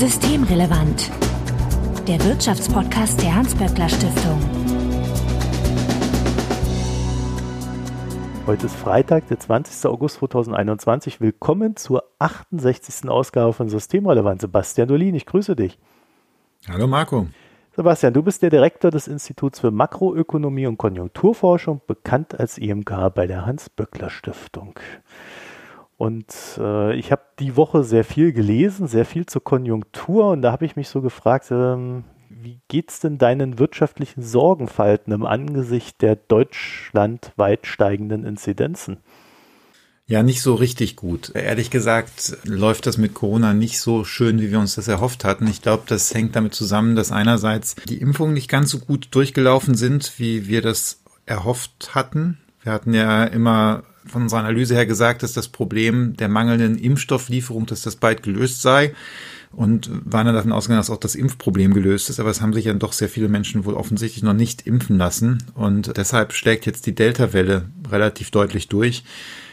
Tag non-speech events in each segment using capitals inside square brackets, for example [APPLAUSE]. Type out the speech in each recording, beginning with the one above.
Systemrelevant. Der Wirtschaftspodcast der Hans-Böckler Stiftung. Heute ist Freitag, der 20. August 2021. Willkommen zur 68. Ausgabe von Systemrelevant. Sebastian Dolin, ich grüße dich. Hallo Marco. Sebastian, du bist der Direktor des Instituts für Makroökonomie und Konjunkturforschung, bekannt als IMK bei der Hans-Böckler Stiftung. Und äh, ich habe die Woche sehr viel gelesen, sehr viel zur Konjunktur und da habe ich mich so gefragt, ähm, wie es denn deinen wirtschaftlichen Sorgenfalten im Angesicht der deutschlandweit steigenden Inzidenzen? Ja, nicht so richtig gut. Ehrlich gesagt läuft das mit Corona nicht so schön, wie wir uns das erhofft hatten. Ich glaube, das hängt damit zusammen, dass einerseits die Impfungen nicht ganz so gut durchgelaufen sind, wie wir das erhofft hatten. Wir hatten ja immer von unserer Analyse her gesagt, dass das Problem der mangelnden Impfstofflieferung, dass das bald gelöst sei und waren dann davon ausgegangen, dass auch das Impfproblem gelöst ist. Aber es haben sich dann doch sehr viele Menschen wohl offensichtlich noch nicht impfen lassen. Und deshalb schlägt jetzt die Delta-Welle relativ deutlich durch.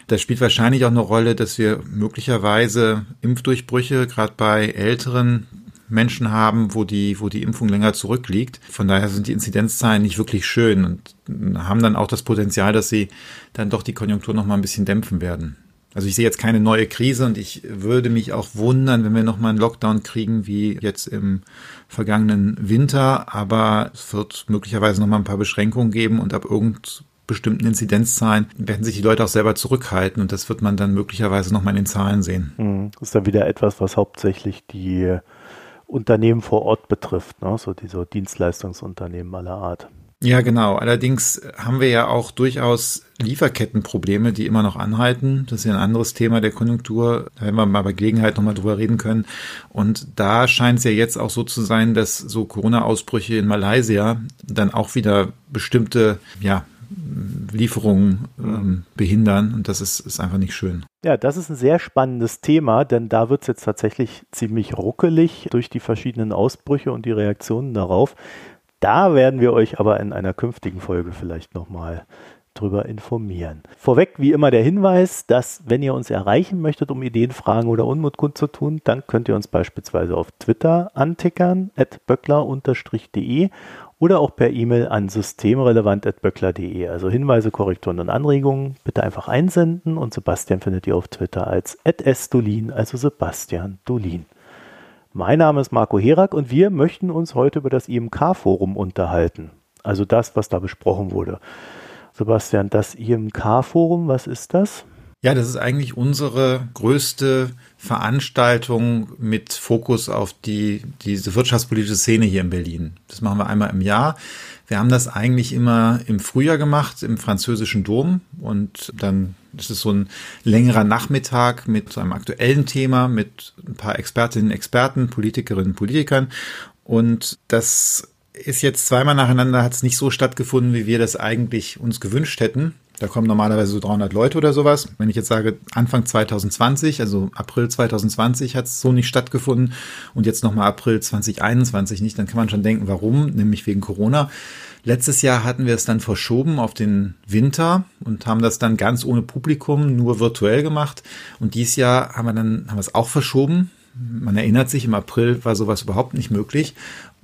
Das spielt wahrscheinlich auch eine Rolle, dass wir möglicherweise Impfdurchbrüche gerade bei älteren Menschen haben, wo die, wo die Impfung länger zurückliegt. Von daher sind die Inzidenzzahlen nicht wirklich schön und haben dann auch das Potenzial, dass sie dann doch die Konjunktur noch mal ein bisschen dämpfen werden. Also ich sehe jetzt keine neue Krise und ich würde mich auch wundern, wenn wir noch mal einen Lockdown kriegen wie jetzt im vergangenen Winter, aber es wird möglicherweise noch mal ein paar Beschränkungen geben und ab irgend bestimmten Inzidenzzahlen werden sich die Leute auch selber zurückhalten und das wird man dann möglicherweise nochmal in den Zahlen sehen. Hm, das ist dann wieder etwas, was hauptsächlich die Unternehmen vor Ort betrifft, ne? so diese Dienstleistungsunternehmen aller Art. Ja, genau. Allerdings haben wir ja auch durchaus Lieferkettenprobleme, die immer noch anhalten. Das ist ja ein anderes Thema der Konjunktur. Da werden wir mal bei Gelegenheit nochmal drüber reden können. Und da scheint es ja jetzt auch so zu sein, dass so Corona-Ausbrüche in Malaysia dann auch wieder bestimmte, ja, Lieferungen ähm, behindern und das ist, ist einfach nicht schön. Ja, das ist ein sehr spannendes Thema, denn da wird es jetzt tatsächlich ziemlich ruckelig durch die verschiedenen Ausbrüche und die Reaktionen darauf. Da werden wir euch aber in einer künftigen Folge vielleicht nochmal drüber informieren. Vorweg wie immer der Hinweis, dass wenn ihr uns erreichen möchtet, um Ideen, Fragen oder Unmut kundzutun, dann könnt ihr uns beispielsweise auf Twitter antickern, at böckler-de oder auch per E-Mail an systemrelevant.böckler.de. Also Hinweise, Korrekturen und Anregungen bitte einfach einsenden und Sebastian findet ihr auf Twitter als @sdolin, also Sebastian Dolin. Mein Name ist Marco Herak und wir möchten uns heute über das IMK-Forum unterhalten. Also das, was da besprochen wurde. Sebastian, das IMK-Forum, was ist das? Ja, das ist eigentlich unsere größte Veranstaltung mit Fokus auf die, diese wirtschaftspolitische Szene hier in Berlin. Das machen wir einmal im Jahr. Wir haben das eigentlich immer im Frühjahr gemacht, im französischen Dom. Und dann ist es so ein längerer Nachmittag mit so einem aktuellen Thema, mit ein paar Expertinnen und Experten, Politikerinnen und Politikern. Und das ist jetzt zweimal nacheinander, hat es nicht so stattgefunden, wie wir das eigentlich uns gewünscht hätten. Da kommen normalerweise so 300 Leute oder sowas. Wenn ich jetzt sage Anfang 2020, also April 2020 hat es so nicht stattgefunden und jetzt nochmal April 2021 nicht, dann kann man schon denken, warum, nämlich wegen Corona. Letztes Jahr hatten wir es dann verschoben auf den Winter und haben das dann ganz ohne Publikum, nur virtuell gemacht. Und dieses Jahr haben wir dann, haben wir es auch verschoben. Man erinnert sich, im April war sowas überhaupt nicht möglich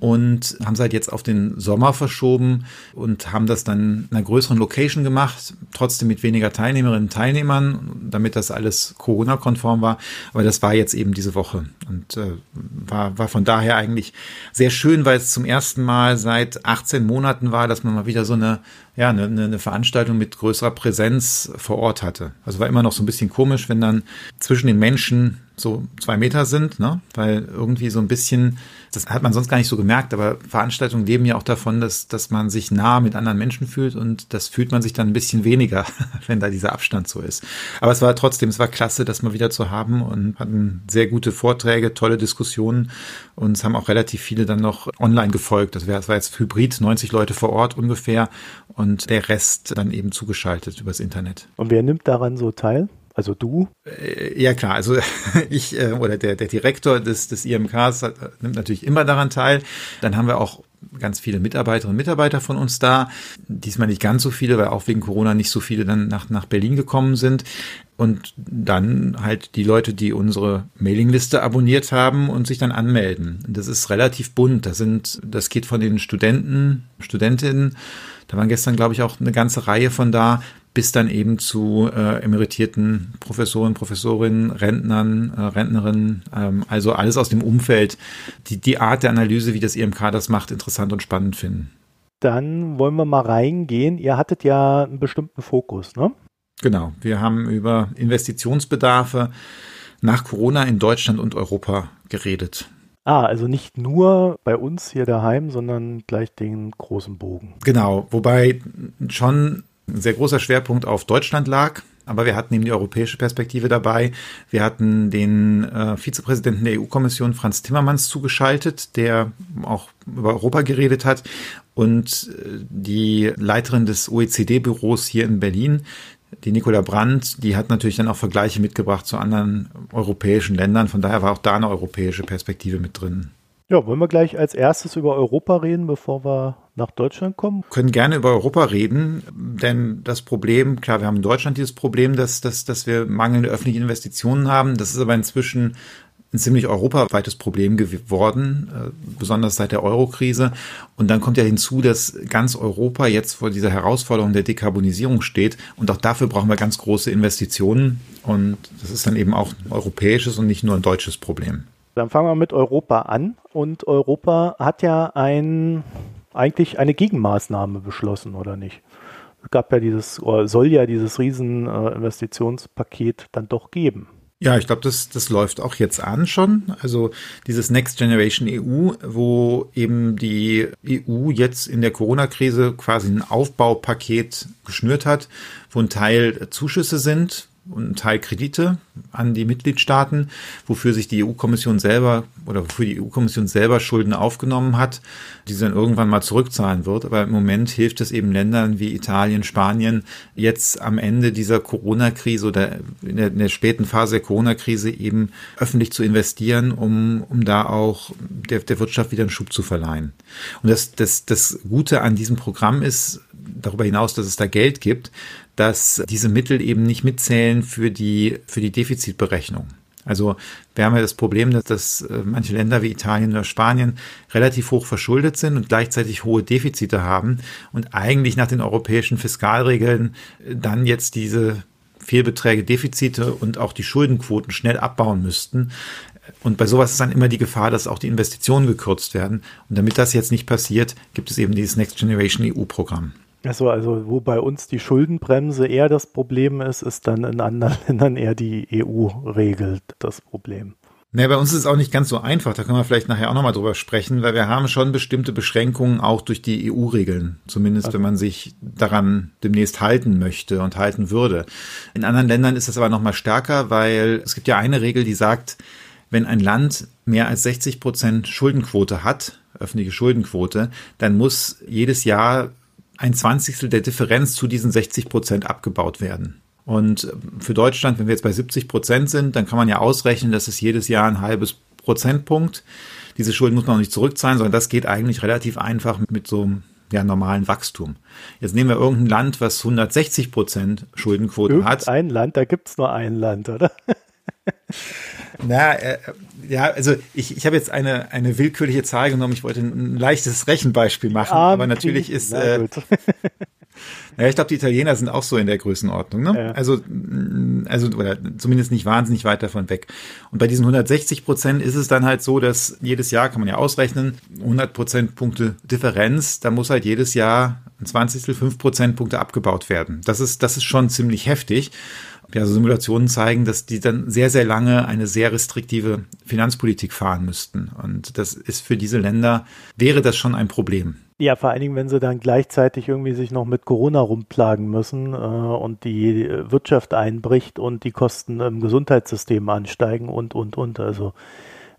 und haben es halt jetzt auf den Sommer verschoben und haben das dann in einer größeren Location gemacht, trotzdem mit weniger Teilnehmerinnen und Teilnehmern, damit das alles Corona-konform war. Aber das war jetzt eben diese Woche und äh, war, war von daher eigentlich sehr schön, weil es zum ersten Mal seit 18 Monaten war, dass man mal wieder so eine ja, eine, eine Veranstaltung mit größerer Präsenz vor Ort hatte. Also war immer noch so ein bisschen komisch, wenn dann zwischen den Menschen so zwei Meter sind, ne? weil irgendwie so ein bisschen, das hat man sonst gar nicht so gemerkt, aber Veranstaltungen leben ja auch davon, dass, dass man sich nah mit anderen Menschen fühlt und das fühlt man sich dann ein bisschen weniger, [LAUGHS] wenn da dieser Abstand so ist. Aber es war trotzdem, es war klasse, das mal wieder zu haben und hatten sehr gute Vorträge, tolle Diskussionen und es haben auch relativ viele dann noch online gefolgt. Das, war jetzt Hybrid, 90 Leute vor Ort ungefähr und der Rest dann eben zugeschaltet übers Internet. Und wer nimmt daran so teil? Also du? Äh, ja klar, also [LAUGHS] ich äh, oder der, der Direktor des, des IMKs hat, nimmt natürlich immer daran teil. Dann haben wir auch ganz viele Mitarbeiterinnen und Mitarbeiter von uns da. Diesmal nicht ganz so viele, weil auch wegen Corona nicht so viele dann nach, nach Berlin gekommen sind. Und dann halt die Leute, die unsere Mailingliste abonniert haben und sich dann anmelden. Das ist relativ bunt. Das sind, das geht von den Studenten, Studentinnen. Da waren gestern, glaube ich, auch eine ganze Reihe von da, bis dann eben zu äh, emeritierten Professoren, Professorinnen, Rentnern, äh, Rentnerinnen, ähm, also alles aus dem Umfeld, die die Art der Analyse, wie das IMK das macht, interessant und spannend finden. Dann wollen wir mal reingehen. Ihr hattet ja einen bestimmten Fokus, ne? Genau, wir haben über Investitionsbedarfe nach Corona in Deutschland und Europa geredet. Ah, also nicht nur bei uns hier daheim, sondern gleich den großen Bogen. Genau, wobei schon ein sehr großer Schwerpunkt auf Deutschland lag. Aber wir hatten eben die europäische Perspektive dabei. Wir hatten den äh, Vizepräsidenten der EU-Kommission Franz Timmermans zugeschaltet, der auch über Europa geredet hat. Und äh, die Leiterin des OECD-Büros hier in Berlin, die Nicola Brandt, die hat natürlich dann auch Vergleiche mitgebracht zu anderen europäischen Ländern. Von daher war auch da eine europäische Perspektive mit drin. Ja, wollen wir gleich als erstes über Europa reden, bevor wir nach Deutschland kommen? Wir können gerne über Europa reden, denn das Problem, klar, wir haben in Deutschland dieses Problem, dass, dass, dass wir mangelnde öffentliche Investitionen haben. Das ist aber inzwischen ein ziemlich europaweites Problem geworden, äh, besonders seit der Euro-Krise. Und dann kommt ja hinzu, dass ganz Europa jetzt vor dieser Herausforderung der Dekarbonisierung steht. Und auch dafür brauchen wir ganz große Investitionen. Und das ist dann eben auch ein europäisches und nicht nur ein deutsches Problem. Dann fangen wir mit Europa an. Und Europa hat ja ein, eigentlich eine Gegenmaßnahme beschlossen, oder nicht? Es gab ja dieses, oder soll ja dieses Rieseninvestitionspaket äh, dann doch geben. Ja, ich glaube, das, das läuft auch jetzt an schon. Also dieses Next Generation EU, wo eben die EU jetzt in der Corona-Krise quasi ein Aufbaupaket geschnürt hat, wo ein Teil Zuschüsse sind, und ein Teil Kredite an die Mitgliedstaaten, wofür sich die EU-Kommission selber oder wofür die EU-Kommission selber Schulden aufgenommen hat, die sie dann irgendwann mal zurückzahlen wird. Aber im Moment hilft es eben Ländern wie Italien, Spanien, jetzt am Ende dieser Corona-Krise oder in der, in der späten Phase der Corona-Krise eben öffentlich zu investieren, um, um da auch der, der Wirtschaft wieder einen Schub zu verleihen. Und das, das, das Gute an diesem Programm ist, darüber hinaus, dass es da Geld gibt, dass diese Mittel eben nicht mitzählen für die, für die Defizitberechnung. Also wir haben ja das Problem, dass, dass äh, manche Länder wie Italien oder Spanien relativ hoch verschuldet sind und gleichzeitig hohe Defizite haben und eigentlich nach den europäischen Fiskalregeln äh, dann jetzt diese Fehlbeträge, Defizite und auch die Schuldenquoten schnell abbauen müssten. Und bei sowas ist dann immer die Gefahr, dass auch die Investitionen gekürzt werden. Und damit das jetzt nicht passiert, gibt es eben dieses Next Generation EU-Programm. Achso, also wo bei uns die Schuldenbremse eher das Problem ist, ist dann in anderen [LAUGHS] Ländern eher die EU regelt das Problem. Nee, bei uns ist es auch nicht ganz so einfach. Da können wir vielleicht nachher auch nochmal drüber sprechen, weil wir haben schon bestimmte Beschränkungen auch durch die EU-Regeln. Zumindest also. wenn man sich daran demnächst halten möchte und halten würde. In anderen Ländern ist das aber nochmal stärker, weil es gibt ja eine Regel, die sagt, wenn ein Land mehr als 60 Prozent Schuldenquote hat, öffentliche Schuldenquote, dann muss jedes Jahr ein Zwanzigstel der Differenz zu diesen 60 Prozent abgebaut werden. Und für Deutschland, wenn wir jetzt bei 70 Prozent sind, dann kann man ja ausrechnen, dass es jedes Jahr ein halbes Prozentpunkt. Diese Schulden muss man auch nicht zurückzahlen, sondern das geht eigentlich relativ einfach mit so einem ja, normalen Wachstum. Jetzt nehmen wir irgendein Land, was 160 Prozent Schuldenquote Irgendein hat. Ein Land, da gibt es nur ein Land, oder? [LAUGHS] Na, äh, ja, also ich, ich habe jetzt eine, eine willkürliche Zahl genommen. Ich wollte ein leichtes Rechenbeispiel machen, ah, aber natürlich ist. Äh, [LAUGHS] ja, ich glaube, die Italiener sind auch so in der Größenordnung, ne? Ja. Also, mm, also, oder zumindest nicht wahnsinnig weit davon weg. Und bei diesen 160 Prozent ist es dann halt so, dass jedes Jahr kann man ja ausrechnen, 100 Prozentpunkte Differenz, da muss halt jedes Jahr ein 20. 5 Prozentpunkte abgebaut werden. Das ist, das ist schon ziemlich heftig ja, also Simulationen zeigen, dass die dann sehr, sehr lange eine sehr restriktive Finanzpolitik fahren müssten. Und das ist für diese Länder, wäre das schon ein Problem. Ja, vor allen Dingen, wenn sie dann gleichzeitig irgendwie sich noch mit Corona rumplagen müssen äh, und die Wirtschaft einbricht und die Kosten im Gesundheitssystem ansteigen und, und, und. Also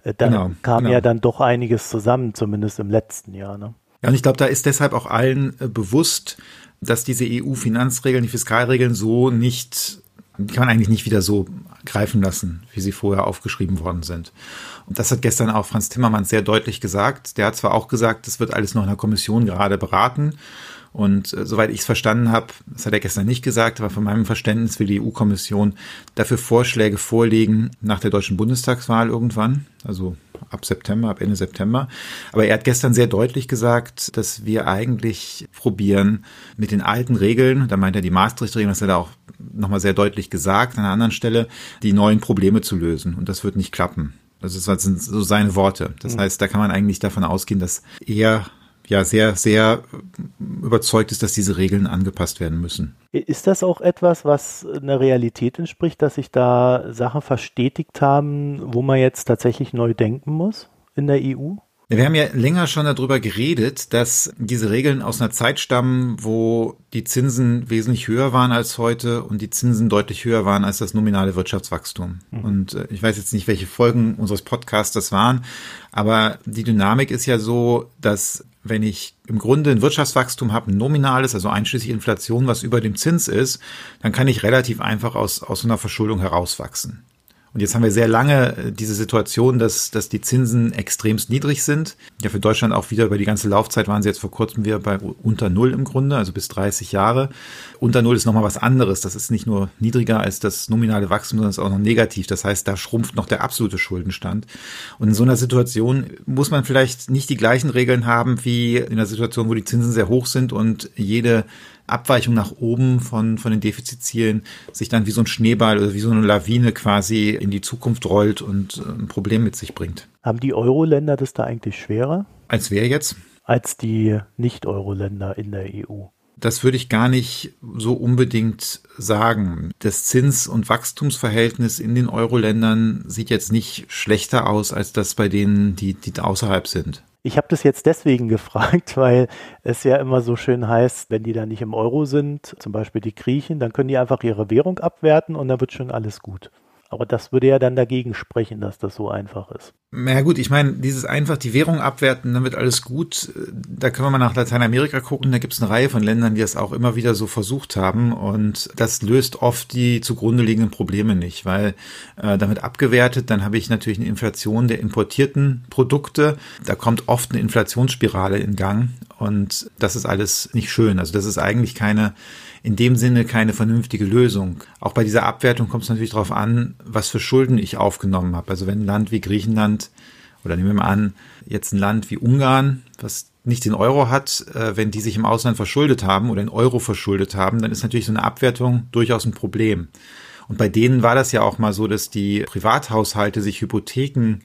äh, da genau, kam genau. ja dann doch einiges zusammen, zumindest im letzten Jahr. Ne? Ja, und ich glaube, da ist deshalb auch allen äh, bewusst, dass diese EU-Finanzregeln, die Fiskalregeln so nicht Die kann man eigentlich nicht wieder so greifen lassen, wie sie vorher aufgeschrieben worden sind. Und das hat gestern auch Franz Timmermans sehr deutlich gesagt. Der hat zwar auch gesagt, das wird alles noch in der Kommission gerade beraten. Und äh, soweit ich es verstanden habe, das hat er gestern nicht gesagt, aber von meinem Verständnis will die EU-Kommission dafür Vorschläge vorlegen nach der deutschen Bundestagswahl irgendwann, also ab September, ab Ende September. Aber er hat gestern sehr deutlich gesagt, dass wir eigentlich probieren, mit den alten Regeln, da meint er die Maastricht-Regeln, das hat er auch nochmal sehr deutlich gesagt an einer anderen Stelle, die neuen Probleme zu lösen. Und das wird nicht klappen. Das sind so seine Worte. Das mhm. heißt, da kann man eigentlich davon ausgehen, dass er ja sehr, sehr überzeugt ist, dass diese Regeln angepasst werden müssen. Ist das auch etwas, was einer Realität entspricht, dass sich da Sachen verstetigt haben, wo man jetzt tatsächlich neu denken muss in der EU? Wir haben ja länger schon darüber geredet, dass diese Regeln aus einer Zeit stammen, wo die Zinsen wesentlich höher waren als heute und die Zinsen deutlich höher waren als das nominale Wirtschaftswachstum. Mhm. Und äh, ich weiß jetzt nicht, welche Folgen unseres Podcasts das waren, aber die Dynamik ist ja so, dass wenn ich im Grunde ein Wirtschaftswachstum habe, ein nominales, also einschließlich Inflation, was über dem Zins ist, dann kann ich relativ einfach aus, aus einer Verschuldung herauswachsen. Und jetzt haben wir sehr lange äh, diese Situation, dass, dass die Zinsen extremst niedrig sind. Ja, für Deutschland auch wieder über die ganze Laufzeit waren sie jetzt vor kurzem wieder bei unter Null im Grunde, also bis 30 Jahre. Unter Null ist nochmal was anderes. Das ist nicht nur niedriger als das nominale Wachstum, sondern ist auch noch negativ. Das heißt, da schrumpft noch der absolute Schuldenstand. Und in so einer Situation muss man vielleicht nicht die gleichen Regeln haben wie in einer Situation, wo die Zinsen sehr hoch sind und jede Abweichung nach oben von, von den Defizitzielen sich dann wie so ein Schneeball oder wie so eine Lawine quasi in die Zukunft rollt und äh, ein Problem mit sich bringt. Haben die Euro-Länder das da eigentlich schwerer? Als wer jetzt? Als die Nicht-Euro-Länder in der EU. Das würde ich gar nicht so unbedingt sagen. Das Zins- und Wachstumsverhältnis in den Euro-Ländern sieht jetzt nicht schlechter aus als das bei denen, die, die außerhalb sind. Ich habe das jetzt deswegen [LAUGHS] gefragt, weil es ja immer so schön heißt, wenn die da nicht im Euro sind, zum Beispiel die Griechen, dann können die einfach ihre Währung abwerten und dann wird schon alles gut. Aber das würde ja dann dagegen sprechen, dass das so einfach ist. Na ja, gut, ich meine, dieses einfach die Währung abwerten, dann wird alles gut. Da können wir mal nach Lateinamerika gucken. Da gibt es eine Reihe von Ländern, die das auch immer wieder so versucht haben. Und das löst oft die zugrunde liegenden Probleme nicht, weil äh, damit abgewertet, dann habe ich natürlich eine Inflation der importierten Produkte. Da kommt oft eine Inflationsspirale in Gang. Und das ist alles nicht schön. Also das ist eigentlich keine in dem Sinne keine vernünftige Lösung. Auch bei dieser Abwertung kommt es natürlich darauf an, was für Schulden ich aufgenommen habe. Also wenn ein Land wie Griechenland oder nehmen wir mal an, jetzt ein Land wie Ungarn, was nicht den Euro hat, äh, wenn die sich im Ausland verschuldet haben oder in Euro verschuldet haben, dann ist natürlich so eine Abwertung durchaus ein Problem. Und bei denen war das ja auch mal so, dass die Privathaushalte sich Hypotheken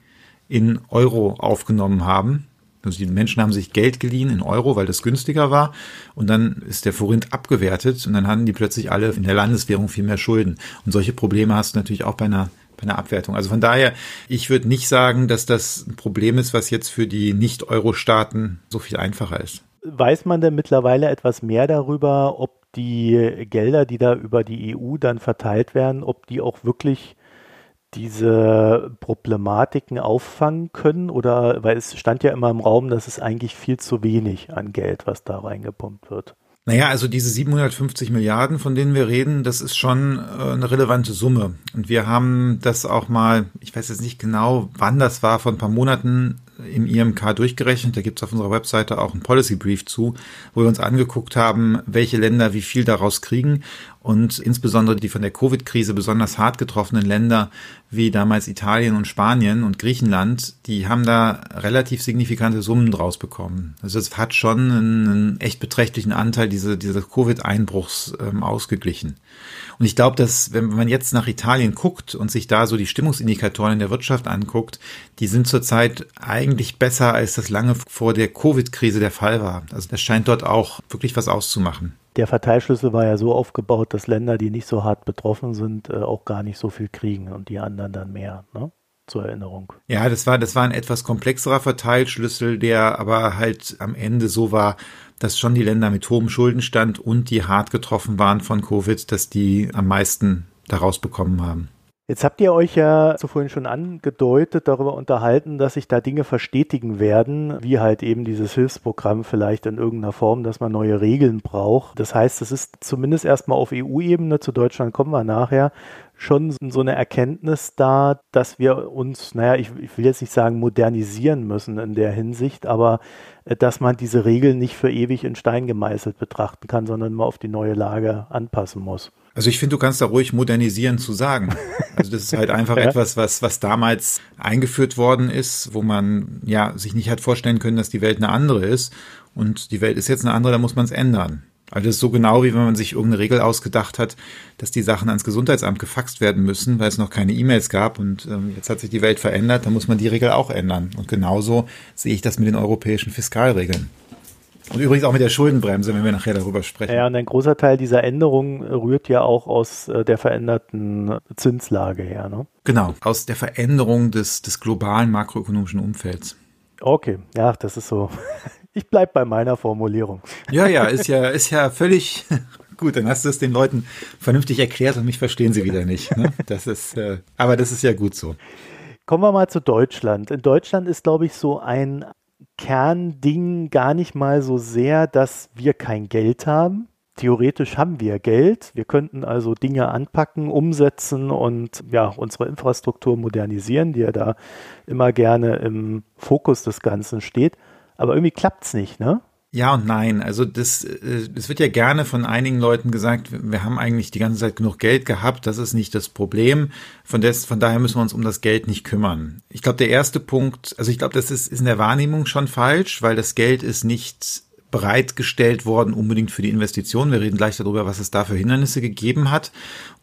in Euro aufgenommen haben also die Menschen haben sich Geld geliehen in Euro, weil das günstiger war. Und dann ist der Forint abgewertet und dann hatten die plötzlich alle in der Landeswährung viel mehr Schulden. Und solche Probleme hast du natürlich auch bei einer, bei einer Abwertung. Also von daher, ich würde nicht sagen, dass das ein Problem ist, was jetzt für die Nicht-Euro-Staaten so viel einfacher ist. Weiß man denn mittlerweile etwas mehr darüber, ob die Gelder, die da über die EU dann verteilt werden, ob die auch wirklich diese Problematiken auffangen können? Oder weil es stand ja immer im Raum, dass es eigentlich viel zu wenig an Geld, was da reingepumpt wird. Naja, also diese 750 Milliarden, von denen wir reden, das ist schon äh, eine relevante Summe. Und wir haben das auch mal, ich weiß jetzt nicht genau, wann das war, vor ein paar Monaten im IMK durchgerechnet. Da gibt es auf unserer Webseite auch einen Policy Brief zu, wo wir uns angeguckt haben, welche Länder wie viel daraus kriegen und insbesondere die von der Covid-Krise besonders hart getroffenen Länder wie damals Italien und Spanien und Griechenland, die haben da relativ signifikante Summen draus bekommen. Also es hat schon einen, echt beträchtlichen Anteil diese, dieses Covid-Einbruchs ähm, ausgeglichen. Und ich glaube, dass wenn man jetzt nach Italien guckt und sich da so die Stimmungsindikatoren in der Wirtschaft anguckt, die sind zurzeit eigentlich besser, als das lange vor der Covid-Krise der Fall war. Also das scheint dort auch wirklich was auszumachen. Der Verteilschlüssel war ja so aufgebaut, dass Länder, die nicht so hart betroffen sind, äh, auch gar nicht so viel kriegen und die anderen dann mehr. Ne? zur Erinnerung. Ja, das war, das war ein etwas komplexerer Verteilschlüssel, der aber halt am Ende so war, dass schon die Länder mit hohem Schuldenstand und die hart getroffen waren von Covid, dass die am meisten daraus bekommen haben. Jetzt habt ihr euch ja so schon angedeutet, darüber unterhalten, dass sich da Dinge verstetigen werden, wie halt eben dieses Hilfsprogramm vielleicht in irgendeiner Form, dass man neue Regeln braucht. Das heißt, es ist zumindest erstmal auf EU-Ebene, zu Deutschland kommen wir nachher, schon so eine Erkenntnis da, dass wir uns, naja, ich, ich will jetzt nicht sagen modernisieren müssen in der Hinsicht, aber äh, dass man diese Regeln nicht für ewig in Stein gemeißelt betrachten kann, sondern mal auf die neue Lage anpassen muss. Also ich finde, du kannst da ruhig modernisieren zu sagen. Also das ist halt einfach [LAUGHS] ja. etwas, was, was damals eingeführt worden ist, wo man ja sich nicht hat vorstellen können, dass die Welt eine andere ist. Und die Welt ist jetzt eine andere, da muss man es ändern. Also das ist so genau, wie wenn man sich irgendeine Regel ausgedacht hat, dass die Sachen ans Gesundheitsamt gefaxt werden müssen, weil es noch keine E-Mails gab und ähm, jetzt hat sich die Welt verändert, dann muss man die Regel auch ändern. Und genauso sehe ich das mit den europäischen Fiskalregeln. Und übrigens auch mit der Schuldenbremse, wenn wir nachher darüber sprechen. Ja, und ein großer Teil dieser Änderungen rührt ja auch aus äh, der veränderten Zinslage her. Ne? Genau, aus der Veränderung des, des globalen makroökonomischen Umfelds. Okay, ja, das ist so. [LAUGHS] Ich bleibe bei meiner Formulierung. Ja, ja, [LAUGHS] ist ja, ist ja völlig [LAUGHS] gut. Dann hast du es den Leuten vernünftig erklärt und mich verstehen sie wieder nicht. Ne? Das ist, äh, aber das ist ja gut so. Kommen wir mal zu Deutschland. In Deutschland ist, glaube ich, so ein Kernding gar nicht mal so sehr, dass wir kein Geld haben. Theoretisch haben wir Geld. Wir könnten also Dinge anpacken, umsetzen und ja, unsere Infrastruktur modernisieren, die ja da immer gerne im Fokus des Ganzen steht. Aber irgendwie klappt es nicht, ne? Ja und nein. Also das, äh, das wird ja gerne von einigen Leuten gesagt, wir haben eigentlich die ganze Zeit genug Geld gehabt, das ist nicht das Problem. Von, des, von daher müssen wir uns um das Geld nicht kümmern. Ich glaube, der erste Punkt, also ich glaube, das ist, ist in der Wahrnehmung schon falsch, weil das Geld ist nicht bereitgestellt worden, unbedingt für die Investition. Wir reden gleich darüber, was es da für Hindernisse gegeben hat.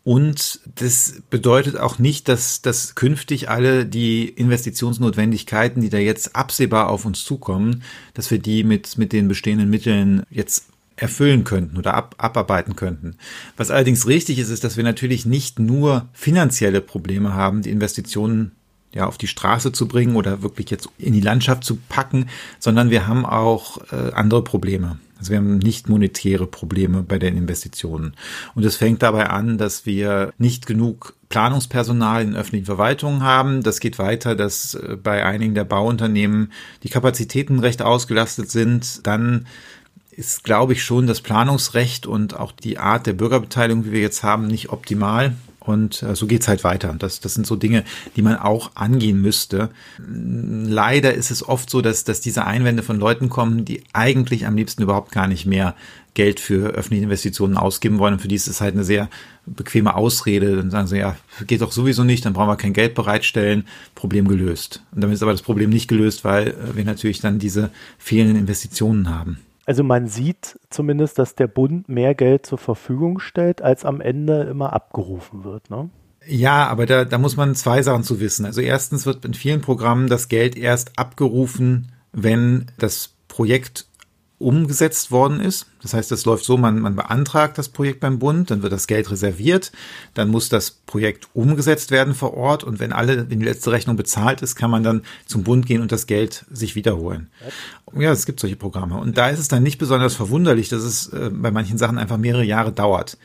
Und das bedeutet auch nicht, dass, dass künftig alle die Investitionsnotwendigkeiten, die da jetzt absehbar auf uns zukommen, dass wir die mit, mit den bestehenden Mitteln jetzt erfüllen könnten oder ab, abarbeiten könnten. Was allerdings richtig ist, ist, dass wir natürlich nicht nur finanzielle Probleme haben, die Investitionen ja, auf die Straße zu bringen oder wirklich jetzt in die Landschaft zu packen, sondern wir haben auch äh, andere Probleme. Also wir haben nicht monetäre Probleme bei den Investitionen. Und es fängt dabei an, dass wir nicht genug Planungspersonal in öffentlichen Verwaltungen haben. Das geht weiter, dass äh, bei einigen der Bauunternehmen die Kapazitäten recht ausgelastet sind. Dann ist, glaube ich, schon das Planungsrecht und auch die Art der Bürgerbeteiligung, wie wir jetzt haben, nicht optimal. Und äh, so geht's halt weiter. Das, das sind so Dinge, die man auch angehen müsste. Leider ist es oft so, dass, dass diese Einwände von Leuten kommen, die eigentlich am liebsten überhaupt gar nicht mehr Geld für öffentliche Investitionen ausgeben wollen. Und für die ist es halt eine sehr bequeme Ausrede. Dann sagen sie, ja, geht doch sowieso nicht, dann brauchen wir kein Geld bereitstellen. Problem gelöst. Und damit ist aber das Problem nicht gelöst, weil äh, wir natürlich dann diese fehlenden Investitionen haben. Also man sieht zumindest, dass der Bund mehr Geld zur Verfügung stellt, als am Ende immer abgerufen wird. Ne? Ja, aber da, da muss man zwei Sachen zu wissen. Also erstens wird in vielen Programmen das Geld erst abgerufen, wenn das Projekt umgesetzt worden ist. Das heißt, es läuft so, man, man beantragt das Projekt beim Bund, dann wird das Geld reserviert, dann muss das Projekt umgesetzt werden vor Ort und wenn alle, wenn die letzte Rechnung bezahlt ist, kann man dann zum Bund gehen und das Geld sich wiederholen. Ja, es gibt solche Programme. Und da ist es dann nicht besonders verwunderlich, dass es äh, bei manchen Sachen einfach mehrere Jahre dauert.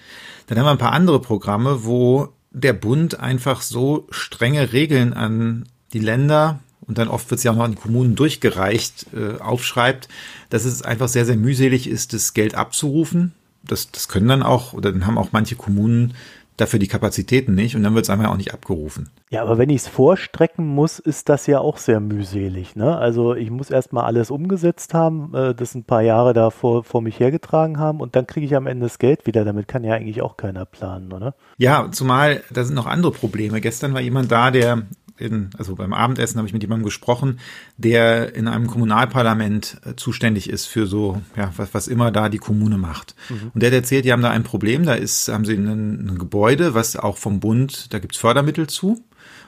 Dann haben wir ein paar andere Programme, wo der Bund einfach so strenge Regeln an die Länder und dann oft wird es ja auch noch an die Kommunen durchgereicht, äh, aufschreibt, dass es einfach sehr, sehr mühselig ist, das Geld abzurufen. Das, das können dann auch, oder dann haben auch manche Kommunen dafür die Kapazitäten nicht und dann wird es einfach auch nicht abgerufen. Ja, aber wenn ich es vorstrecken muss, ist das ja auch sehr mühselig. Ne? Also ich muss erstmal alles umgesetzt haben, äh, das ein paar Jahre da vor, vor mich hergetragen haben und dann kriege ich am Ende das Geld wieder. Damit kann ja eigentlich auch keiner planen, oder? Ja, zumal da sind noch andere Probleme. Gestern war jemand da, der in, also beim Abendessen habe ich mit jemandem gesprochen, der in einem Kommunalparlament äh, zuständig ist für so, ja, was, was immer da die Kommune macht. Mhm. Und der hat erzählt, die haben da ein Problem, da ist, haben sie ein, ein Gebäude, was auch vom Bund, da gibt's Fördermittel zu.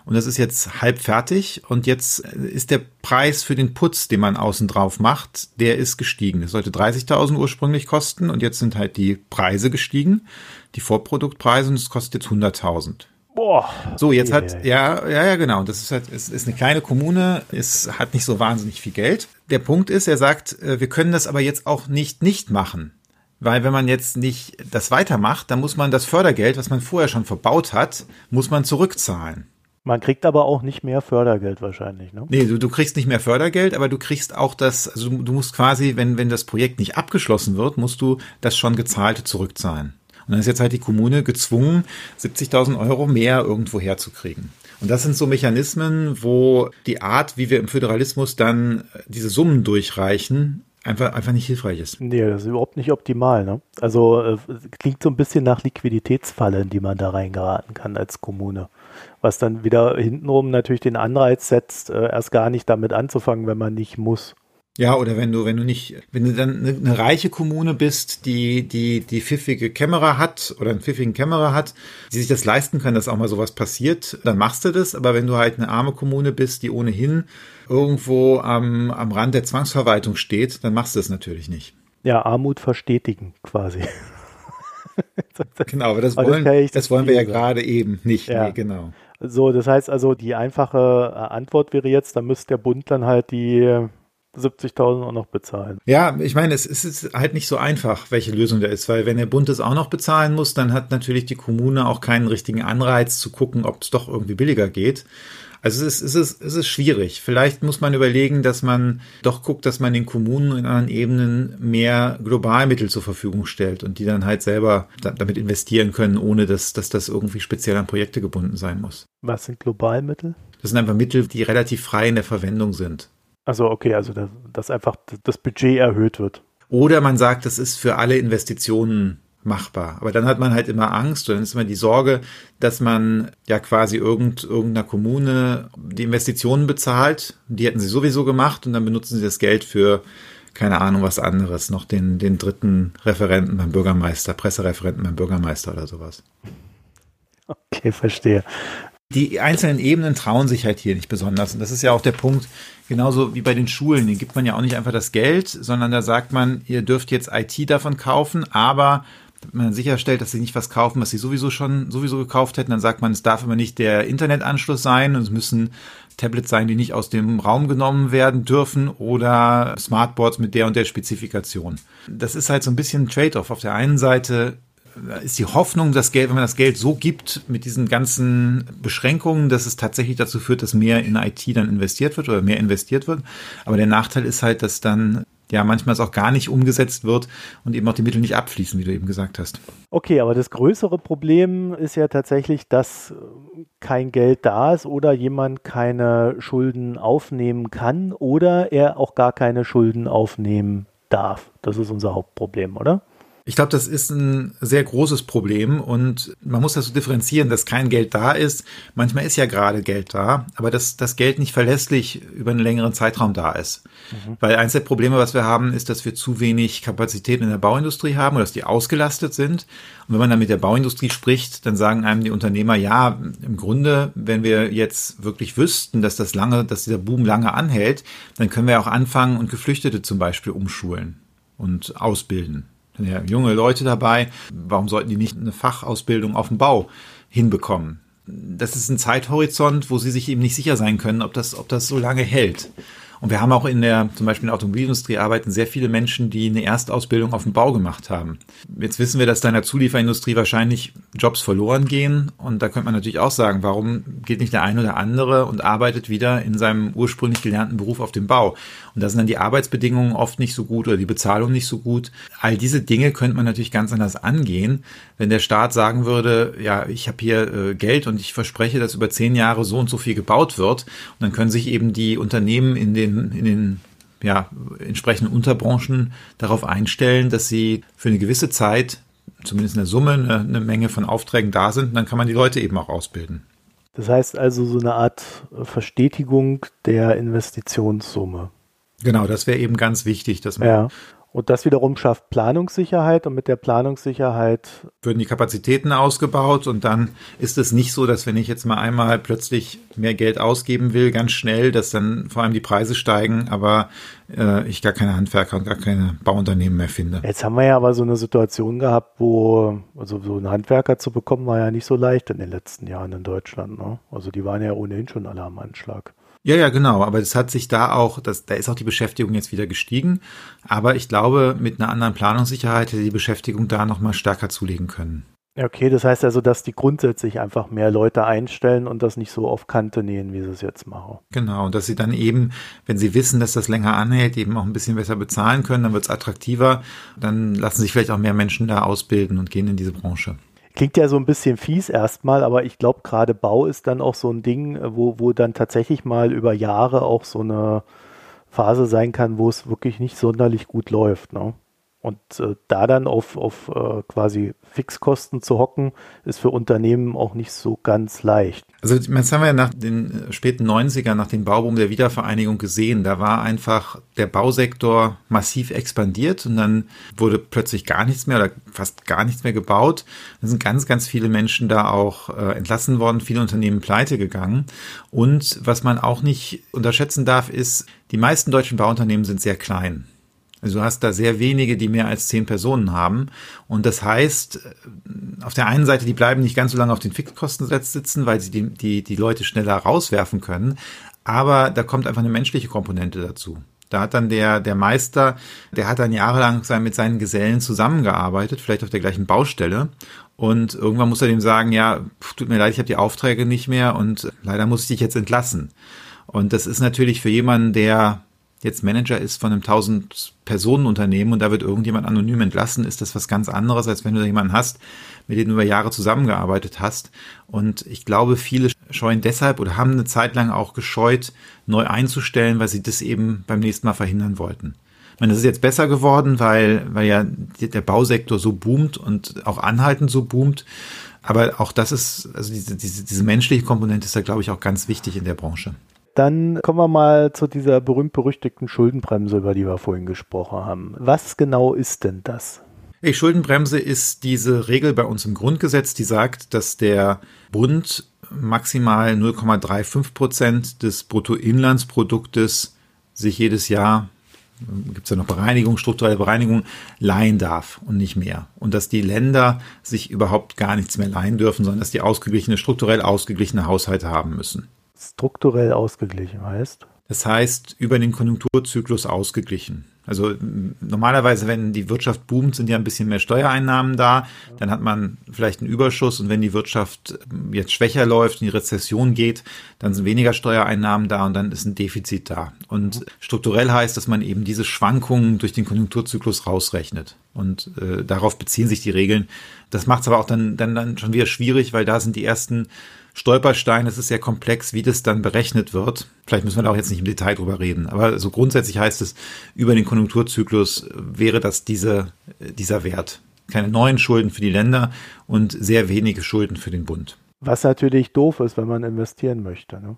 Und das ist jetzt halb fertig. Und jetzt ist der Preis für den Putz, den man außen drauf macht, der ist gestiegen. Das sollte 30.000 ursprünglich kosten. Und jetzt sind halt die Preise gestiegen, die Vorproduktpreise, und es kostet jetzt 100.000. Boah. So, jetzt hat, ja, ja, ja, genau. Das ist halt, es ist eine kleine Kommune, es hat nicht so wahnsinnig viel Geld. Der Punkt ist, er sagt, äh, wir können das aber jetzt auch nicht nicht machen. Weil wenn man jetzt nicht das weitermacht, dann muss man das Fördergeld, was man vorher schon verbaut hat, muss man zurückzahlen. Man kriegt aber auch nicht mehr Fördergeld wahrscheinlich, ne? Nee, du, du kriegst nicht mehr Fördergeld, aber du kriegst auch das, also du musst quasi, wenn, wenn das Projekt nicht abgeschlossen wird, musst du das schon gezahlte zurückzahlen. Und dann ist jetzt halt die Kommune gezwungen, 70.000 Euro mehr irgendwo herzukriegen. Und das sind so Mechanismen, wo die Art, wie wir im Föderalismus dann diese Summen durchreichen, einfach, einfach nicht hilfreich ist. Nee, das ist überhaupt nicht optimal. Ne? Also äh, klingt so ein bisschen nach Liquiditätsfalle, in die man da reingeraten kann als Kommune. Was dann wieder hintenrum natürlich den Anreiz setzt, äh, erst gar nicht damit anzufangen, wenn man nicht muss. Ja, oder wenn du, wenn du nicht, wenn du dann eine, eine, reiche Kommune bist, die, die, die pfiffige Kamera hat oder einen pfiffigen Kamera hat, die sich das leisten können, dass auch mal sowas passiert, dann machst du das. Aber wenn du halt eine arme Kommune bist, die ohnehin irgendwo am, am Rand der Zwangsverwaltung steht, dann machst du das natürlich nicht. Ja, Armut verstetigen quasi. [LAUGHS] genau, aber das wollen, das, das wollen wir ja gerade eben nicht. Ja. Nee, genau. So, das heißt also, die einfache äh, Antwort wäre jetzt, da müsste der Bund dann halt die 70.000 auch noch bezahlen. Ja, ich meine, es ist halt nicht so einfach, welche Lösung da ist, weil wenn der Bund es auch noch bezahlen muss, dann hat natürlich die Kommune auch keinen richtigen Anreiz zu gucken, ob es doch irgendwie billiger geht. Also es ist, es, ist, es ist schwierig. Vielleicht muss man überlegen, dass man doch guckt, dass man den Kommunen in anderen Ebenen mehr Globalmittel zur Verfügung stellt und die dann halt selber damit investieren können, ohne dass, dass das irgendwie speziell an Projekte gebunden sein muss. Was sind Globalmittel? Das sind einfach Mittel, die relativ frei in der Verwendung sind. Also okay, also dass, dass einfach das Budget erhöht wird. Oder man sagt, das ist für alle Investitionen machbar. Aber dann hat man halt immer Angst und dann ist immer die Sorge, dass man ja quasi irgend, irgendeiner Kommune die Investitionen bezahlt. Die hätten sie sowieso gemacht und dann benutzen sie das Geld für keine Ahnung was anderes, noch den, den dritten Referenten beim Bürgermeister, Pressereferenten beim Bürgermeister oder sowas. Okay, verstehe die einzelnen Ebenen trauen sich halt hier nicht besonders. Und das ist ja auch der Punkt, genauso wie bei den Schulen. Den gibt man ja auch nicht einfach das Geld, sondern da sagt man, ihr dürft jetzt IT davon kaufen, aber man sicherstellt, dass sie nicht was kaufen, was sie sowieso schon sowieso gekauft hätten, dann sagt man, es darf aber nicht der Internetanschluss sein und es müssen Tablets sein, die nicht aus dem Raum genommen werden dürfen oder Smartboards mit der und der Spezifikation. Das ist halt so ein bisschen ein Trade-off. Auf der einen Seite ist die Hoffnung, dass Geld, wenn man das Geld so gibt mit diesen ganzen Beschränkungen, dass es tatsächlich dazu führt, dass mehr in IT dann investiert wird oder mehr investiert wird. Aber der Nachteil ist halt, dass dann ja manchmal es auch gar nicht umgesetzt wird und eben auch die Mittel nicht abfließen, wie du eben gesagt hast. Okay, aber das größere Problem ist ja tatsächlich, dass kein Geld da ist oder jemand keine Schulden aufnehmen kann oder er auch gar keine Schulden aufnehmen darf. Das ist unser Hauptproblem, oder? Ich glaube, das ist ein sehr großes Problem und man muss das so differenzieren, dass kein Geld da ist. Manchmal ist ja gerade Geld da, aber dass das Geld nicht verlässlich über einen längeren Zeitraum da ist. Mhm. Weil eins der Probleme, was wir haben, ist, dass wir zu wenig Kapazitäten in der Bauindustrie haben oder dass die ausgelastet sind. Und wenn man dann mit der Bauindustrie spricht, dann sagen einem die Unternehmer, ja, im Grunde, wenn wir jetzt wirklich wüssten, dass das lange, dass dieser Boom lange anhält, dann können wir auch anfangen und Geflüchtete zum Beispiel umschulen und ausbilden ja, junge Leute dabei. Warum sollten die nicht eine Fachausbildung auf dem Bau hinbekommen? Das ist ein Zeithorizont, wo sie sich eben nicht sicher sein können, ob das, ob das so lange hält. Und wir haben auch in der, zum Beispiel in der Automobilindustrie arbeiten sehr viele Menschen, die eine Erstausbildung auf dem Bau gemacht haben. Jetzt wissen wir, dass da in der Zulieferindustrie wahrscheinlich Jobs verloren gehen. Und da könnte man natürlich auch sagen, warum geht nicht der eine oder andere und arbeitet wieder in seinem ursprünglich gelernten Beruf auf dem Bau? Und da sind dann die Arbeitsbedingungen oft nicht so gut oder die Bezahlung nicht so gut. All diese Dinge könnte man natürlich ganz anders angehen, wenn der Staat sagen würde, ja, ich habe hier äh, Geld und ich verspreche, dass über zehn Jahre so und so viel gebaut wird. Und dann können sich eben die Unternehmen in den, in den ja, entsprechenden Unterbranchen darauf einstellen, dass sie für eine gewisse Zeit, zumindest in der Summe, eine, eine Menge von Aufträgen da sind. Und dann kann man die Leute eben auch ausbilden. Das heißt also so eine Art Verstetigung der Investitionssumme. Genau, das wäre eben ganz wichtig, dass man ja. Und das wiederum schafft Planungssicherheit und mit der Planungssicherheit würden die Kapazitäten ausgebaut und dann ist es nicht so, dass wenn ich jetzt mal einmal plötzlich mehr Geld ausgeben will, ganz schnell, dass dann vor allem die Preise steigen, aber äh, ich gar keine Handwerker und gar keine Bauunternehmen mehr finde. Jetzt haben wir ja aber so eine Situation gehabt, wo also so einen Handwerker zu bekommen war ja nicht so leicht in den letzten Jahren in Deutschland. Ne? Also die waren ja ohnehin schon alle am Anschlag. Ja, ja, genau. Aber das hat sich da auch, das, da ist auch die Beschäftigung jetzt wieder gestiegen. Aber ich glaube, mit einer anderen Planungssicherheit hätte die Beschäftigung da nochmal stärker zulegen können. Okay, das heißt also, dass die grundsätzlich einfach mehr Leute einstellen und das nicht so auf Kante nähen, wie sie es jetzt machen. Genau, und dass sie dann eben, wenn sie wissen, dass das länger anhält, eben auch ein bisschen besser bezahlen können, dann wird es attraktiver. Dann lassen sich vielleicht auch mehr Menschen da ausbilden und gehen in diese Branche. Klingt ja so ein bisschen fies erstmal, aber ich glaube, gerade Bau ist dann auch so ein Ding, wo, wo dann tatsächlich mal über Jahre auch so eine Phase sein kann, wo es wirklich nicht sonderlich gut läuft. Ne? Und äh, da dann auf, auf äh, quasi Fixkosten zu hocken, ist für Unternehmen auch nicht so ganz leicht. Also jetzt haben wir ja nach den späten 90ern, nach dem Bauboom der Wiedervereinigung gesehen, da war einfach der Bausektor massiv expandiert und dann wurde plötzlich gar nichts mehr oder fast gar nichts mehr gebaut. Dann sind ganz, ganz viele Menschen da auch äh, entlassen worden, viele Unternehmen pleite gegangen. Und was man auch nicht unterschätzen darf, ist, die meisten deutschen Bauunternehmen sind sehr klein. Also du hast da sehr wenige, die mehr als zehn Personen haben. Und das heißt, auf der einen Seite, die bleiben nicht ganz so lange auf den Fixkosten sitzen, weil sie die, die, die Leute schneller rauswerfen können. Aber da kommt einfach eine menschliche Komponente dazu. Da hat dann der, der Meister, der hat dann jahrelang mit seinen Gesellen zusammengearbeitet, vielleicht auf der gleichen Baustelle. Und irgendwann muss er dem sagen, ja, tut mir leid, ich habe die Aufträge nicht mehr und leider muss ich dich jetzt entlassen. Und das ist natürlich für jemanden, der jetzt Manager ist von einem 1000-Personen-Unternehmen und da wird irgendjemand anonym entlassen, ist das was ganz anderes, als wenn du da jemanden hast, mit dem du über Jahre zusammengearbeitet hast. Und ich glaube, viele scheuen deshalb oder haben eine Zeit lang auch gescheut, neu einzustellen, weil sie das eben beim nächsten Mal verhindern wollten. Ich meine, das ist jetzt besser geworden, weil, weil ja der Bausektor so boomt und auch anhaltend so boomt. Aber auch das ist, also diese, diese, diese menschliche Komponente ist da, glaube ich, auch ganz wichtig in der Branche. Dann kommen wir mal zu dieser berühmt-berüchtigten Schuldenbremse, über die wir vorhin gesprochen haben. Was genau ist denn das? Die Schuldenbremse ist diese Regel bei uns im Grundgesetz, die sagt, dass der Bund maximal 0,35 Prozent des Bruttoinlandsproduktes sich jedes Jahr, gibt es ja noch Bereinigung, strukturelle Bereinigung, leihen darf und nicht mehr. Und dass die Länder sich überhaupt gar nichts mehr leihen dürfen, sondern dass die ausgeglichene, strukturell ausgeglichene Haushalte haben müssen strukturell ausgeglichen heißt? Das heißt, über den Konjunkturzyklus ausgeglichen. Also normalerweise, wenn die Wirtschaft boomt, sind ja ein bisschen mehr Steuereinnahmen da. Dann hat man vielleicht einen Überschuss und wenn die Wirtschaft jetzt schwächer läuft, in die Rezession geht, dann sind weniger Steuereinnahmen da und dann ist ein Defizit da. Und strukturell heißt, dass man eben diese Schwankungen durch den Konjunkturzyklus rausrechnet. Und äh, darauf beziehen sich die Regeln. Das macht es aber auch dann, dann, dann schon wieder schwierig, weil da sind die ersten Stolperstein, es ist sehr komplex, wie das dann berechnet wird. Vielleicht müssen wir da auch jetzt nicht im Detail drüber reden, aber so grundsätzlich heißt es, über den Konjunkturzyklus wäre das diese, dieser Wert. Keine neuen Schulden für die Länder und sehr wenige Schulden für den Bund. Was natürlich doof ist, wenn man investieren möchte. Ne?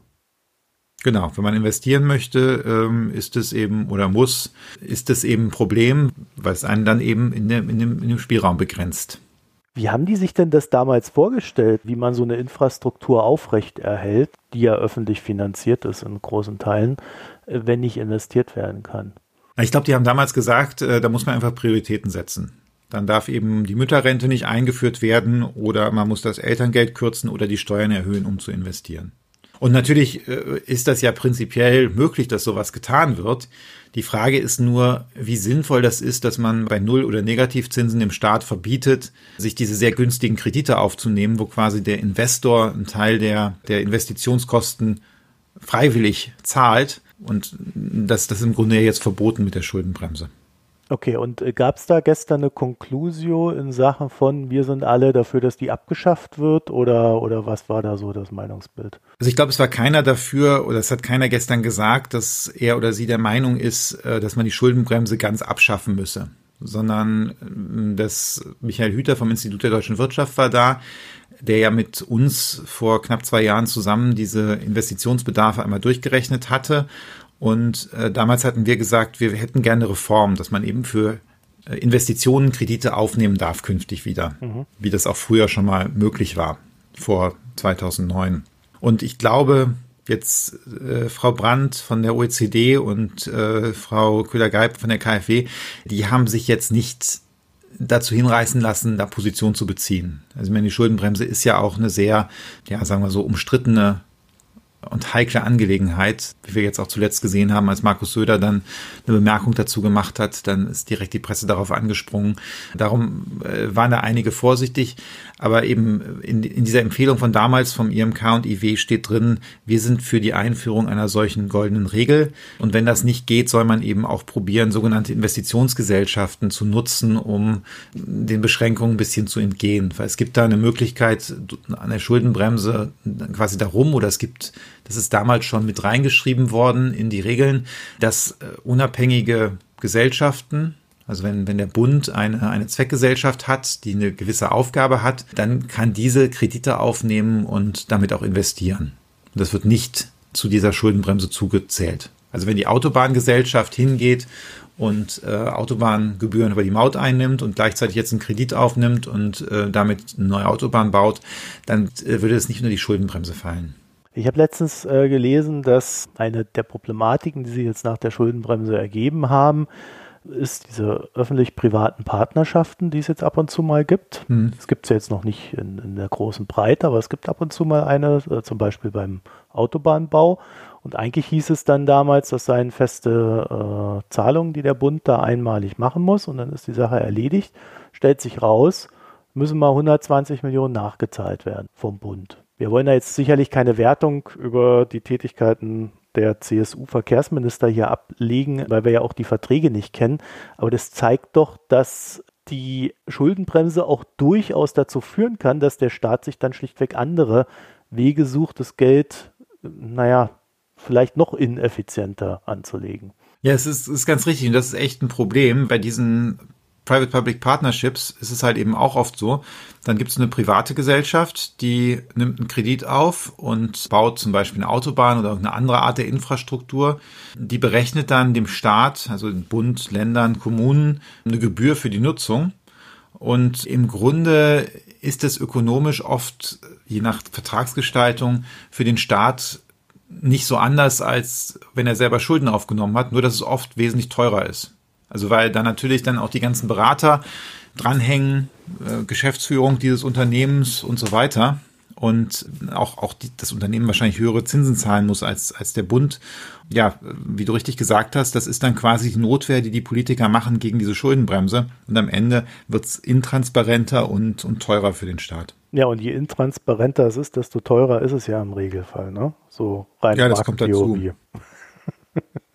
Genau, wenn man investieren möchte, ähm, ist es eben oder muss, ist es eben ein Problem, weil es einen dann eben in dem, in dem, in dem Spielraum begrenzt. Wie haben die sich denn das damals vorgestellt, wie man so eine Infrastruktur aufrecht erhält, die ja öffentlich finanziert ist in großen Teilen, äh, wenn nicht investiert werden kann? Ich glaube, die haben damals gesagt, äh, da muss man einfach Prioritäten setzen. Dann darf eben die Mütterrente nicht eingeführt werden oder man muss das Elterngeld kürzen oder die Steuern erhöhen, um zu investieren. Und natürlich äh, ist das ja prinzipiell möglich, dass sowas getan wird. Die Frage ist nur, wie sinnvoll das ist, dass man bei Null- oder Negativzinsen dem Staat verbietet, sich diese sehr günstigen Kredite aufzunehmen, wo quasi der Investor einen Teil der, der Investitionskosten freiwillig zahlt. Und das, das ist im Grunde jetzt verboten mit der Schuldenbremse. Okay, und äh, gab es da gestern eine Konklusio in Sachen von, wir sind alle dafür, dass die abgeschafft wird? Oder, oder was war da so das Meinungsbild? Also ich glaube, es war keiner dafür oder es hat keiner gestern gesagt, dass er oder sie der Meinung ist, äh, dass man die Schuldenbremse ganz abschaffen müsse, sondern äh, dass Michael Hüter vom Institut der deutschen Wirtschaft war da, der ja mit uns vor knapp zwei Jahren zusammen diese Investitionsbedarfe einmal durchgerechnet hatte und äh, damals hatten wir gesagt, wir hätten gerne Reform, dass man eben für äh, Investitionen Kredite aufnehmen darf künftig wieder, mhm. wie das auch früher schon mal möglich war, vor 2009. Und ich glaube, jetzt äh, Frau Brandt von der OECD und äh, Frau Köhler-Geib von der KfW, die haben sich jetzt nicht dazu hinreißen lassen, da Position zu beziehen. Also ich meine, die Schuldenbremse ist ja auch eine sehr, ja, sagen wir so, umstrittene und heikle Angelegenheit, wie wir jetzt auch zuletzt gesehen haben, als Markus Söder dann eine Bemerkung dazu gemacht hat, dann ist direkt die Presse darauf angesprungen. Darum äh, waren da einige vorsichtig, aber eben in, in dieser Empfehlung von damals vom IMK und IW steht drin, wir sind für die Einführung einer solchen goldenen Regel und wenn das nicht geht, soll man eben auch probieren, sogenannte Investitionsgesellschaften zu nutzen, um den Beschränkungen ein bisschen zu entgehen, weil es gibt da eine Möglichkeit an der Schuldenbremse quasi darum oder es gibt das ist damals schon mit reingeschrieben worden in die Regeln, dass äh, unabhängige Gesellschaften, also wenn, wenn der Bund eine, eine Zweckgesellschaft hat, die eine gewisse Aufgabe hat, dann kann diese Kredite aufnehmen und damit auch investieren. Und das wird nicht zu dieser Schuldenbremse zugezählt. Also wenn die Autobahngesellschaft hingeht und äh, Autobahngebühren über die Maut einnimmt und gleichzeitig jetzt einen Kredit aufnimmt und äh, damit eine neue Autobahn baut, dann äh, würde es nicht unter die Schuldenbremse fallen. Ich habe letztens äh, gelesen, dass eine der Problematiken, die sich jetzt nach der Schuldenbremse ergeben haben, ist diese öffentlich-privaten Partnerschaften, die es jetzt ab und zu mal gibt. Es hm. gibt es jetzt noch nicht in, in, der großen Breite, aber es gibt ab und zu mal eine, äh, zum Beispiel beim Autobahnbau. Und eigentlich hieß es dann damals, das seien feste äh, Zahlungen, die der Bund da einmalig machen muss und dann ist die Sache erledigt. Stellt sich raus, müssen mal 120 Millionen nachgezahlt werden vom Bund. Wir wollen da jetzt sicherlich keine Wertung über die Tätigkeiten der CSU-Verkehrsminister hier ablegen, weil wir ja auch die Verträge nicht kennen. Aber das zeigt doch, dass die Schuldenbremse auch durchaus dazu führen kann, dass der Staat sich dann schlichtweg andere Wege sucht, das Geld, naja, vielleicht noch ineffizienter anzulegen. Ja, es ist, ist ganz richtig und das ist echt ein Problem bei diesen Private-Public Partnerships ist es halt eben auch oft so. Dann gibt es eine private Gesellschaft, die nimmt einen Kredit auf und baut zum Beispiel eine Autobahn oder eine andere Art der Infrastruktur. Die berechnet dann dem Staat, also den Bund, Ländern, Kommunen, eine Gebühr für die Nutzung. Und im Grunde ist es ökonomisch oft, je nach Vertragsgestaltung, für den Staat nicht so anders, als wenn er selber Schulden aufgenommen hat, nur dass es oft wesentlich teurer ist. Also weil da natürlich dann auch die ganzen Berater dranhängen, äh, Geschäftsführung dieses Unternehmens und so weiter. Und auch, auch die, das Unternehmen wahrscheinlich höhere Zinsen zahlen muss als, als der Bund. Ja, wie du richtig gesagt hast, das ist dann quasi die Notwehr, die die Politiker machen gegen diese Schuldenbremse. Und am Ende wird's intransparenter und, und teurer für den Staat. Ja, und je intransparenter es ist, desto teurer ist es ja im Regelfall, ne? So rein Ja, das kommt dazu. [LAUGHS]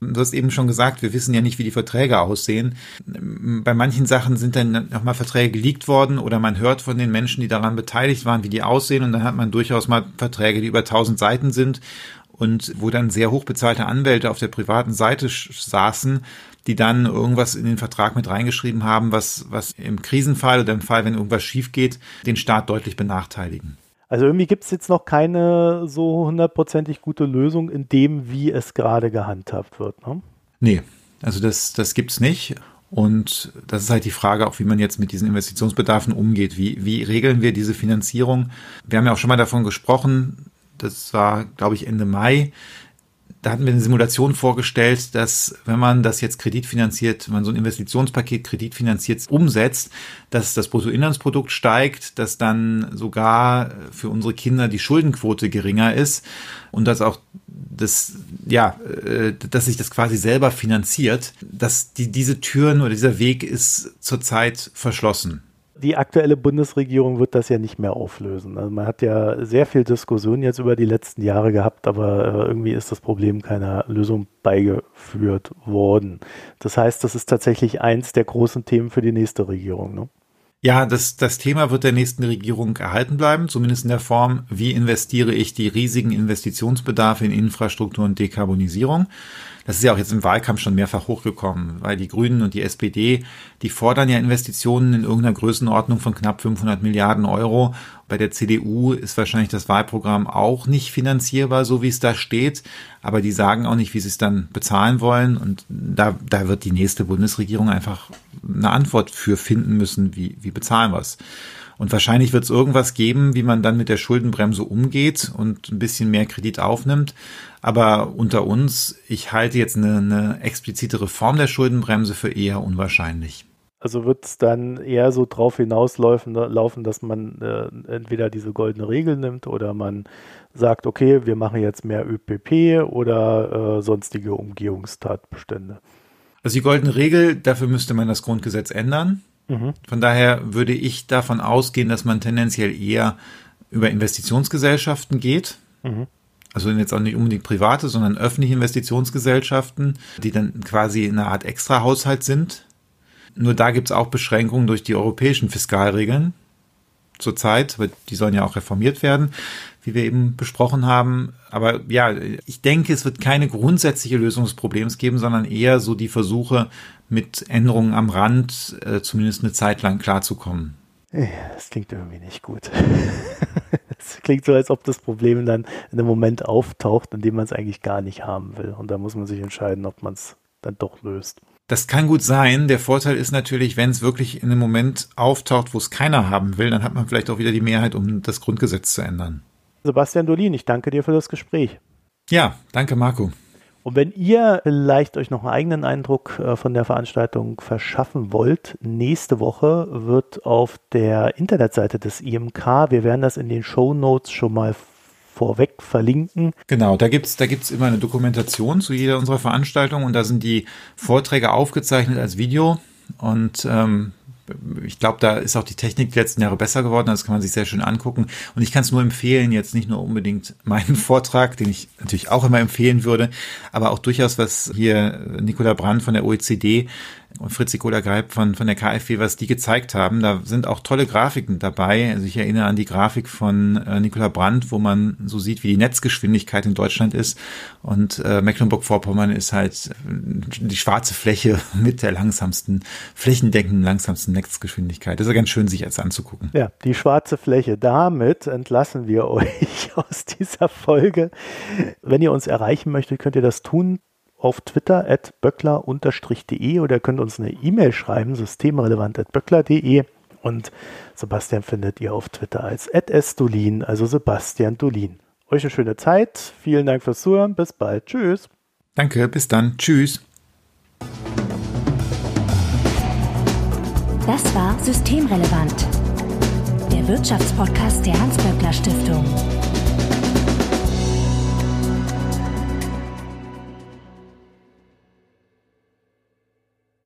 Du hast eben schon gesagt, wir wissen ja nicht, wie die Verträge aussehen. Bei manchen Sachen sind dann nochmal Verträge geleakt worden oder man hört von den Menschen, die daran beteiligt waren, wie die aussehen und dann hat man durchaus mal Verträge, die über tausend Seiten sind und wo dann sehr hochbezahlte Anwälte auf der privaten Seite saßen, die dann irgendwas in den Vertrag mit reingeschrieben haben, was, was im Krisenfall oder im Fall, wenn irgendwas schief geht, den Staat deutlich benachteiligen. Also irgendwie gibt es jetzt noch keine so hundertprozentig gute Lösung in dem, wie es gerade gehandhabt wird. Ne? Nee, also das, das gibt es nicht. Und das ist halt die Frage auch, wie man jetzt mit diesen Investitionsbedarfen umgeht. Wie, wie regeln wir diese Finanzierung? Wir haben ja auch schon mal davon gesprochen, das war, glaube ich, Ende Mai, da hatten wir eine Simulation vorgestellt, dass wenn man das jetzt kreditfinanziert, wenn man so ein Investitionspaket kreditfinanziert umsetzt, dass das Bruttoinlandsprodukt steigt, dass dann sogar für unsere Kinder die Schuldenquote geringer ist und dass auch das, ja, äh, dass sich das quasi selber finanziert, dass die, diese Türen oder dieser Weg ist zurzeit verschlossen die aktuelle Bundesregierung wird das ja nicht mehr auflösen. Also man hat ja sehr viel Diskussion jetzt über die letzten Jahre gehabt, aber äh, irgendwie ist das Problem keiner Lösung beigeführt worden. Das heißt, das ist tatsächlich eins der großen Themen für die nächste Regierung. Ne? Ja, das, das Thema wird der nächsten Regierung erhalten bleiben, zumindest in der Form, wie investiere ich die riesigen Investitionsbedarfe in Infrastruktur und Dekarbonisierung. Das ist ja auch jetzt im Wahlkampf schon mehrfach hochgekommen, weil die Grünen und die SPD, die fordern ja Investitionen in irgendeiner Größenordnung von knapp 500 Milliarden Euro. Bei der CDU ist wahrscheinlich das Wahlprogramm auch nicht finanzierbar, so wie es da steht. Aber die sagen auch nicht, wie sie es dann bezahlen wollen. Und da, da wird die nächste Bundesregierung einfach eine Antwort für finden müssen, wie, wie bezahlen wir es. Und wahrscheinlich wird es irgendwas geben, wie man dann mit der Schuldenbremse umgeht und ein bisschen mehr Kredit aufnimmt. Aber unter uns, ich halte jetzt eine, eine explizite Reform der Schuldenbremse für eher unwahrscheinlich. Also wird es dann eher so drauf hinauslaufen, laufen, dass man äh, entweder diese goldene Regel nimmt oder man sagt, okay, wir machen jetzt mehr ÖPP oder äh, sonstige Umgehungstatbestände. Also die goldene Regel, dafür müsste man das Grundgesetz ändern. Mhm. Von daher würde ich davon ausgehen, dass man tendenziell eher über Investitionsgesellschaften geht. Mhm. Also jetzt auch nicht unbedingt private, sondern öffentliche Investitionsgesellschaften, die dann quasi eine Art Extrahaushalt sind nur da gibt es auch Beschränkungen durch die europäischen Fiskalregeln zurzeit, die sollen ja auch reformiert werden, wie wir eben besprochen haben. Aber ja, ich denke, es wird keine grundsätzliche Lösung des Problems geben, sondern eher so die Versuche, mit Änderungen am Rand äh, zumindest eine Zeit lang klarzukommen. Das klingt irgendwie nicht gut. [LAUGHS] Es klingt so, als ob das Problem dann in einem Moment auftaucht, in dem man es eigentlich gar nicht haben will. Und da muss man sich entscheiden, ob man es dann doch löst. Das kann gut sein. Der Vorteil ist natürlich, wenn es wirklich in einem Moment auftaucht, wo es keiner haben will, dann hat man vielleicht auch wieder die Mehrheit, um das Grundgesetz zu ändern. Sebastian Dolin, ich danke dir für das Gespräch. Ja, danke Marco. Und wenn ihr vielleicht euch noch einen eigenen Eindruck äh, von der Veranstaltung verschaffen wollt, nächste Woche wird auf der Internetseite des IMK, wir werden das in den Show Notes schon mal vorweg verlinken. Genau, da gibt's da gibt's immer eine Dokumentation zu jeder unserer Veranstaltungen und da sind die Vorträge aufgezeichnet als Video und ähm, ich glaube, da ist auch die Technik die letzten Jahre besser geworden. Das kann man sich sehr schön angucken. Und ich kann es nur empfehlen, jetzt nicht nur unbedingt meinen [LAUGHS] Vortrag, den ich natürlich auch immer empfehlen würde, aber auch durchaus, was hier Nicola Brandt von der OECD und Fritzi Kohler-Greib von, von der KfW, was die gezeigt haben. Da sind auch tolle Grafiken dabei. Also ich erinnere an die Grafik von äh, Nicola Brandt, wo man so sieht, wie die Netzgeschwindigkeit in Deutschland ist. Und äh, Mecklenburg-Vorpommern ist halt die schwarze Fläche [LAUGHS] mit der langsamsten, flächendeckenden langsamsten Netzgeschwindigkeit. Das ist ja ganz schön, sich jetzt anzugucken. Ja, die schwarze Fläche. Damit entlassen wir [LAUGHS] euch aus dieser Folge. Wenn ihr uns erreichen möchtet, könnt ihr das tun auf Twitter at böckler-de oder könnt uns eine E-Mail schreiben, systemrelevant at böckler.de und Sebastian findet ihr auf Twitter als at sdolin, also Sebastian Dolin. Euch eine schöne Zeit, vielen Dank fürs Zuhören, bis bald, tschüss. Danke, bis dann, tschüss. Das war Systemrelevant, der Wirtschaftspodcast der Hans-Böckler Stiftung.